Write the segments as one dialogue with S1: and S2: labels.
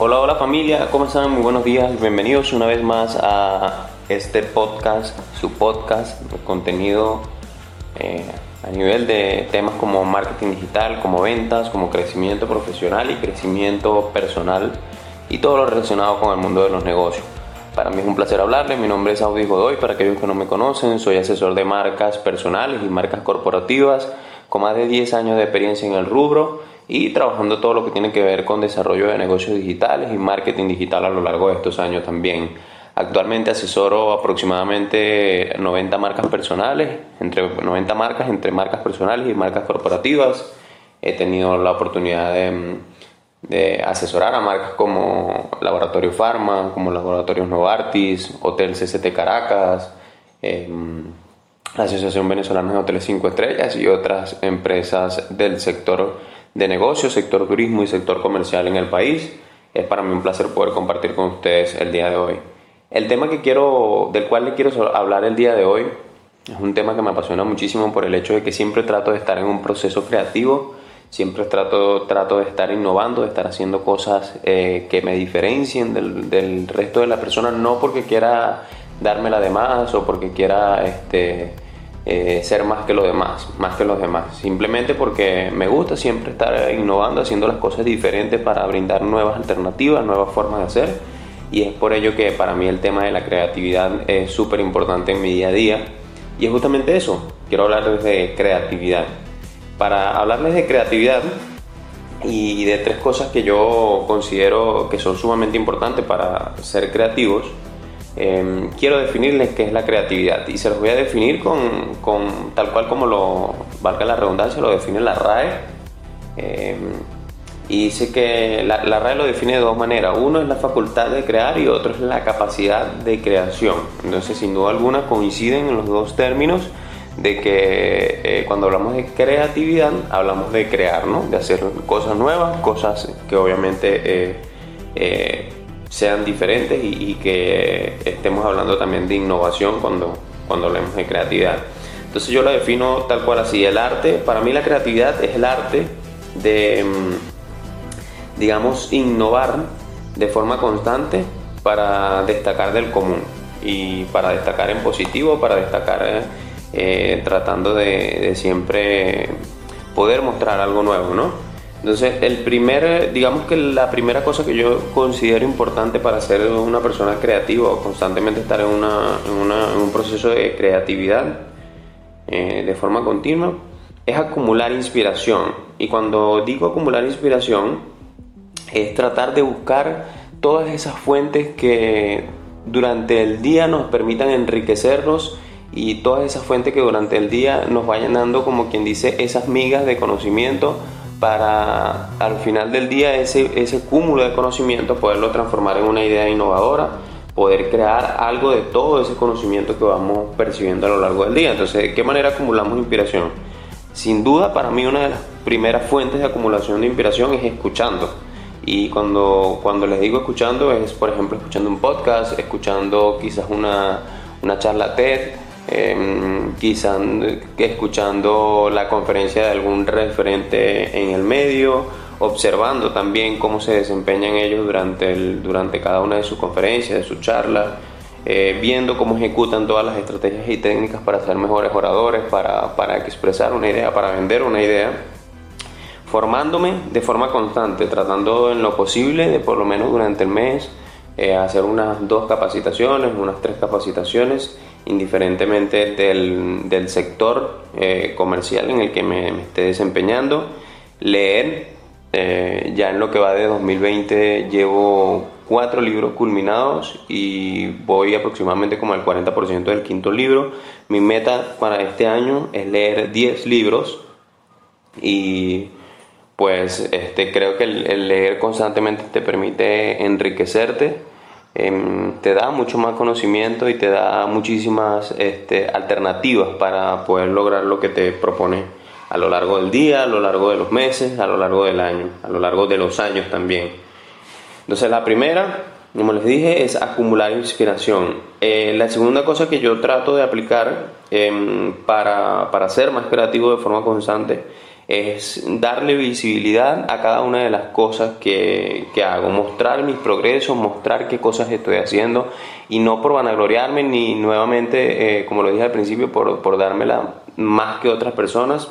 S1: Hola, hola familia, ¿cómo están? Muy buenos días, bienvenidos una vez más a este podcast, su podcast, contenido eh, a nivel de temas como marketing digital, como ventas, como crecimiento profesional y crecimiento personal y todo lo relacionado con el mundo de los negocios. Para mí es un placer hablarles, mi nombre es Audi Godoy, para aquellos que no me conocen, soy asesor de marcas personales y marcas corporativas con más de 10 años de experiencia en el rubro y trabajando todo lo que tiene que ver con desarrollo de negocios digitales y marketing digital a lo largo de estos años también. Actualmente asesoro aproximadamente 90 marcas personales, entre 90 marcas entre marcas personales y marcas corporativas. He tenido la oportunidad de, asesorar a marcas como Laboratorio Pharma, como Laboratorios Novartis, Hotel CCT Caracas, em, la Asociación Venezolana de Hoteles 5 Estrellas y otras empresas del sector de negocios, sector turismo y sector comercial en el país. Es para mí un placer poder compartir con ustedes el día de hoy. El tema que quiero, del cual le quiero hablar el día de hoy es un tema que me apasiona muchísimo por el hecho de que siempre trato de estar en un proceso creativo, siempre trato, trato de estar innovando, de estar haciendo cosas eh, que me diferencien del, del, resto de la persona, no porque quiera dármela de más o porque quiera este, eh, ser más que los demás, más que los demás, simplemente porque me gusta siempre estar innovando, haciendo las cosas diferentes para brindar nuevas alternativas, nuevas formas de hacer. Y es por ello que para mí el tema de la creatividad es súper importante en mi día a día. Y es justamente eso, quiero hablarles de creatividad. Para hablarles de creatividad y de tres cosas que yo considero que son sumamente importantes para ser creativos, em, quiero definirles qué es la creatividad y se los voy a definir con, con tal cual como lo, valga la redundancia, lo define la RAE. Em, y dice que la, la RAE lo define de dos maneras. Uno es la facultad de crear y otro es la capacidad de creación. Entonces, sin duda alguna, coinciden en los dos términos de que eh, cuando hablamos de creatividad, hablamos de crear, ¿no? de hacer cosas nuevas, cosas que obviamente eh, eh, sean diferentes y, que estemos hablando también de innovación cuando, cuando hablemos de creatividad. Entonces yo lo defino tal cual así, el arte, para mí la creatividad es el arte de mm, digamos, innovar de forma constante para destacar del común y para destacar en positivo, para destacar eh, eh, tratando de, siempre poder mostrar algo nuevo, ¿no? Entonces, el primer, digamos que la primera cosa que yo considero importante para ser una persona creativa o constantemente estar en, una, en, un proceso de creatividad eh, de forma continua es acumular inspiración. Y cuando digo acumular inspiración, es tratar de buscar todas esas fuentes que durante el día nos permitan enriquecernos y todas esas fuentes que durante el día nos vayan dando, como quien dice, esas migas de conocimiento para al final del día ese, ese cúmulo de conocimiento poderlo transformar en una idea innovadora, poder crear algo de todo ese conocimiento que vamos percibiendo a lo largo del día. Entonces, ¿de qué manera acumulamos inspiración? Sin duda, para mí una de las primeras fuentes de acumulación de inspiración es escuchando y cuando, cuando les digo escuchando es, por ejemplo, escuchando un podcast, escuchando quizás una, una charla TED, eh, quizás escuchando la conferencia de algún referente en el medio, observando también cómo se desempeñan ellos durante, el, durante cada una de sus conferencias, de sus charlas, eh, viendo cómo ejecutan todas las estrategias y técnicas para ser mejores oradores, para, para expresar una idea, para vender una idea formándome de forma constante, tratando en lo posible de por lo menos durante el mes eh, hacer unas dos capacitaciones, unas tres capacitaciones, indiferentemente del, del sector eh, comercial en el que me, esté desempeñando, leer, eh, ya en lo que va de 2020 llevo cuatro libros culminados y voy aproximadamente como al 40% del quinto libro. Mi meta para este año es leer 10 libros y pues este, creo que el, leer constantemente te permite enriquecerte, em, te da mucho más conocimiento y te da muchísimas este, alternativas para poder lograr lo que te propone a lo largo del día, a lo largo de los meses, a lo largo del año, a lo largo de los años también. Entonces la primera, como les dije, es acumular inspiración. Eh, la segunda cosa que yo trato de aplicar em, para, para ser más creativo de forma constante es darle visibilidad a cada una de las cosas que, que, hago, mostrar mis progresos, mostrar qué cosas estoy haciendo y no por vanagloriarme ni nuevamente, eh, como lo dije al principio, por, por dármela más que otras personas,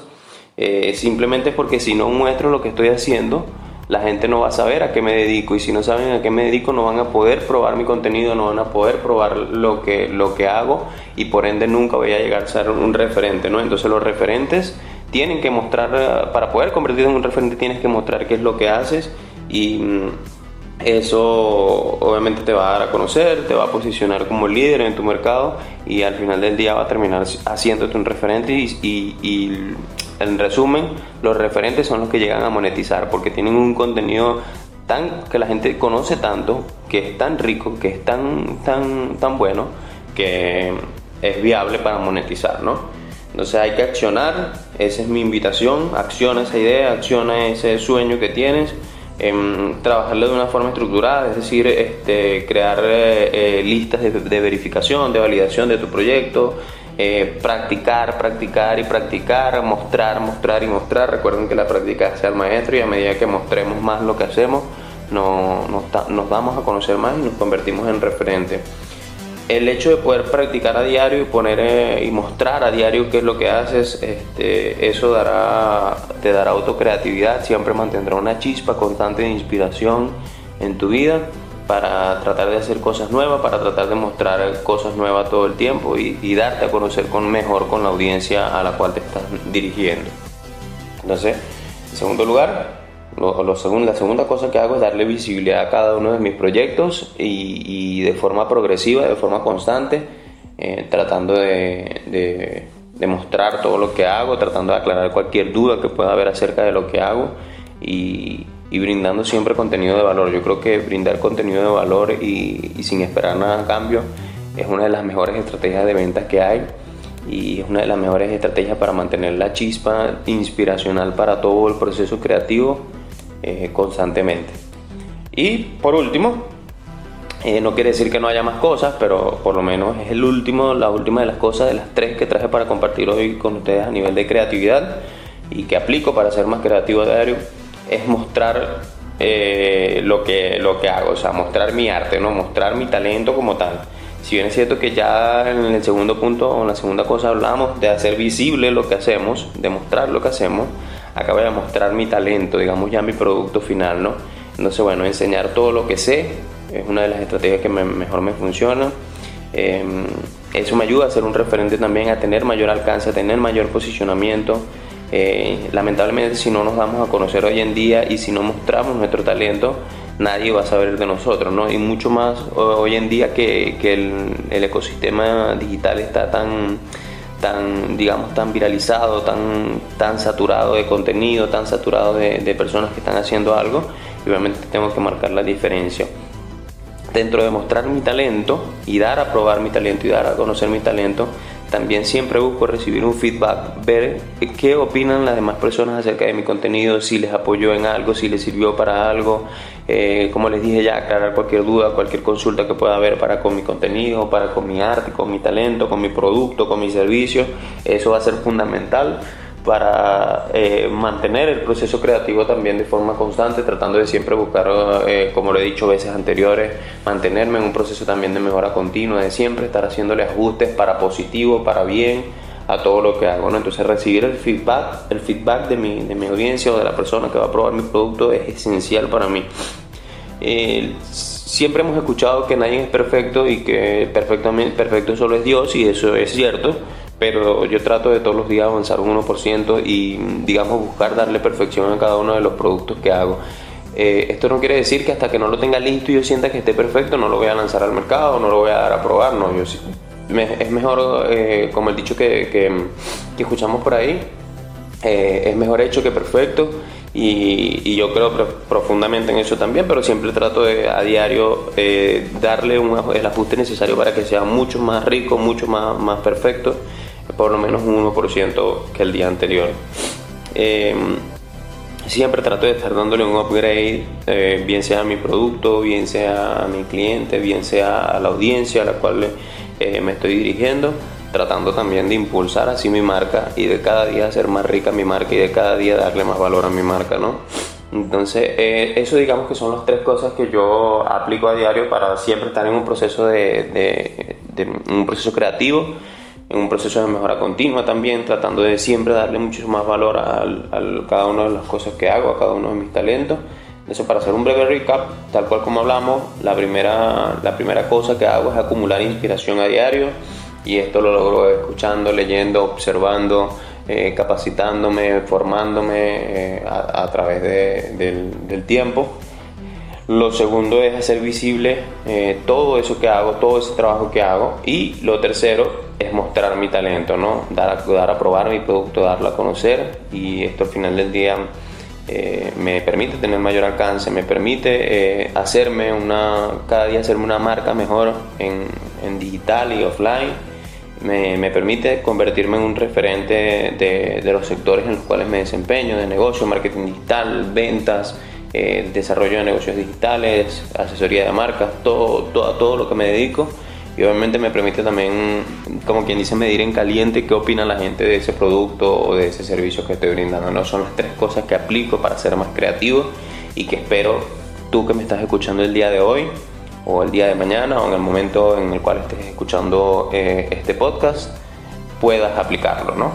S1: eh, simplemente porque si no muestro lo que estoy haciendo, la gente no va a saber a qué me dedico y si no saben a qué me dedico no van a poder probar mi contenido, no van a poder probar lo que, lo que hago y por ende nunca voy a llegar a ser un referente, ¿no? Entonces los referentes tienen que mostrar, eh, para poder convertirte en un referente tienes que mostrar qué es lo que haces y mm, eso obviamente te va a dar a conocer, te va a posicionar como líder en tu mercado y al final del día va a terminar haciéndote un referente y, y, en resumen los referentes son los que llegan a monetizar porque tienen un contenido tan que la gente conoce tanto, que es tan rico, que es tan, tan, tan bueno que es viable para monetizar, ¿no? Entonces hay que accionar, esa es mi invitación, acciona esa idea, acciona ese sueño que tienes, em, trabajarlo de una forma estructurada, es decir, este, crear eh, eh, listas de, verificación, de validación de tu proyecto, eh, practicar, practicar y practicar, mostrar, mostrar y mostrar. Recuerden que la práctica es el maestro y a medida que mostremos más lo que hacemos, no, nos, nos damos a conocer más y nos convertimos en referente el hecho de poder practicar a diario y poner eh, y mostrar a diario qué es lo que haces, este, eso te dará autocreatividad, siempre mantendrá una chispa constante de inspiración en tu vida para tratar de hacer cosas nuevas, para tratar de mostrar cosas nuevas todo el tiempo y, y darte a conocer con mejor con la audiencia a la cual te estás dirigiendo. Entonces, en segundo lugar, lo, la segunda cosa que hago es darle visibilidad a cada uno de mis proyectos y, de forma progresiva, de forma constante, eh, tratando de, de, mostrar todo lo que hago, tratando de aclarar cualquier duda que pueda haber acerca de lo que hago y, brindando siempre contenido de valor. Yo creo que brindar contenido de valor y, y sin esperar nada a cambio es una de las mejores estrategias de ventas que hay y es una de las mejores estrategias para mantener la chispa inspiracional para todo el proceso creativo eh, constantemente. Y por último, eh, no quiere decir que no haya más cosas, pero por lo menos es el último, la última de las cosas, de las tres que traje para compartir hoy con ustedes a nivel de creatividad y que aplico para ser más creativo diario, es mostrar eh, lo, que, lo que hago, o sea, mostrar mi arte, ¿no? mostrar mi talento como tal. Si bien es cierto que ya en el segundo punto o en la segunda cosa hablamos de hacer visible lo que hacemos, de mostrar lo que hacemos, acabo de mostrar mi talento, digamos ya mi producto final, ¿no? Entonces, bueno, enseñar todo lo que sé es una de las estrategias que mejor me funciona. Em, eso me ayuda a ser un referente también, a tener mayor alcance, a tener mayor posicionamiento. Eh, lamentablemente, si no nos damos a conocer hoy en día y si no mostramos nuestro talento, nadie va a saber de nosotros, ¿no? Y mucho más hoy en día que, que el, el ecosistema digital está tan tan, digamos, tan viralizado, tan, tan saturado de contenido, tan saturado de, de personas que están haciendo algo, y obviamente tengo que marcar la diferencia. Dentro de mostrar mi talento y dar a probar mi talento y dar a conocer mi talento, también siempre busco recibir un feedback, ver qué opinan las demás personas acerca de mi contenido, si les apoyó en algo, si les sirvió para algo. Eh, como les dije ya, aclarar cualquier duda, cualquier consulta que pueda haber para con mi contenido, para con mi arte, con mi talento, con mi producto, con mi servicio. Eso va a ser fundamental para eh, mantener el proceso creativo también de forma constante, tratando de siempre buscar, eh, como lo he dicho veces anteriores, mantenerme en un proceso también de mejora continua, de siempre estar haciéndole ajustes para positivo, para bien a todo lo que hago. ¿no? Entonces recibir el feedback, el feedback de mi, de mi audiencia o de la persona que va a probar mi producto es esencial para mí. siempre hemos escuchado que nadie es perfecto y que perfectamente perfecto solo es Dios y eso es cierto pero yo trato de todos los días avanzar un 1% y digamos buscar darle perfección a cada uno de los productos que hago. Eh, esto no quiere decir que hasta que no lo tenga listo y yo sienta que esté perfecto no lo voy a lanzar al mercado, no lo voy a dar a probar, no, yo, es mejor, eh, como el dicho que, que, escuchamos por ahí, eh, es mejor hecho que perfecto y, y, yo creo profundamente en eso también, pero siempre trato de a diario darle un, el ajuste necesario para que sea mucho más rico, mucho más, más perfecto por lo menos un 1% que el día anterior. Em, siempre trato de estar dándole un upgrade, eh, bien sea a mi producto, bien sea a mi cliente, bien sea a la audiencia a la cual eh, me estoy dirigiendo. tratando también de impulsar así mi marca y de cada día hacer más rica mi marca y de cada día darle más valor a mi marca, ¿no? Entonces, eh, eso digamos que son las tres cosas que yo aplico a diario para siempre estar en un proceso de, un proceso creativo, en un proceso de mejora continua también, tratando de siempre darle mucho más valor a, a, cada una de las cosas que hago, a cada uno de mis talentos. Eso para hacer un breve recap, tal cual como hablamos, la primera, la primera cosa que hago es acumular inspiración a diario y esto lo logro escuchando, leyendo, observando, eh, capacitándome, formándome eh, a, través del, tiempo. Lo segundo es hacer visible eh, todo eso que hago, todo ese trabajo que hago. Y lo tercero es mostrar mi talento, ¿no? Dar dar a probar mi producto, darlo a conocer. Y esto al final del día me permite tener mayor alcance, me permite hacerme una, cada día hacerme una marca mejor en, en digital y offline me, permite convertirme en un referente de, los sectores en los cuales me desempeño, de negocio, marketing digital, ventas, eh, desarrollo de negocios digitales, asesoría de marcas, todo, todo, todo lo que me dedico. Y obviamente me permite también, como quien dice, medir en caliente qué opina la gente de ese producto o de ese servicio que estoy brindando. ¿no? Son las tres cosas que aplico para ser más creativo y que espero tú que me estás escuchando el día de hoy o el día de mañana o en el momento en el cual estés escuchando eh, este podcast puedas aplicarlo, ¿no?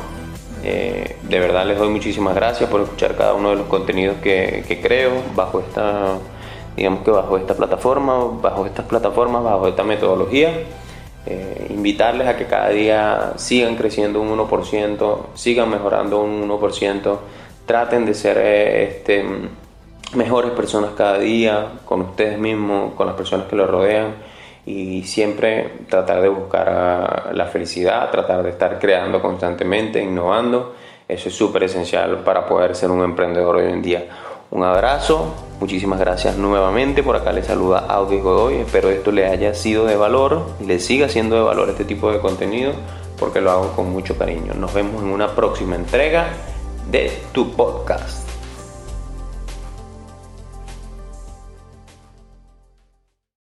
S1: Eh, de verdad les doy muchísimas gracias por escuchar cada uno de los contenidos que, que, creo bajo esta, digamos que bajo esta plataforma, bajo estas plataformas, bajo esta metodología. Eh, invitarles a que cada día sigan creciendo un 1%, sigan mejorando un 1%, traten de ser este, mejores personas cada día, con ustedes mismos, con las personas que los rodean y siempre tratar de buscar la felicidad, tratar de estar creando constantemente, innovando. Eso es súper esencial para poder ser un emprendedor hoy en día. Un abrazo, muchísimas gracias nuevamente. Por acá les saluda Audi Godoy. Espero esto le haya sido de valor y le siga siendo de valor este tipo de contenido porque lo hago con mucho cariño. Nos vemos en una próxima entrega de tu podcast.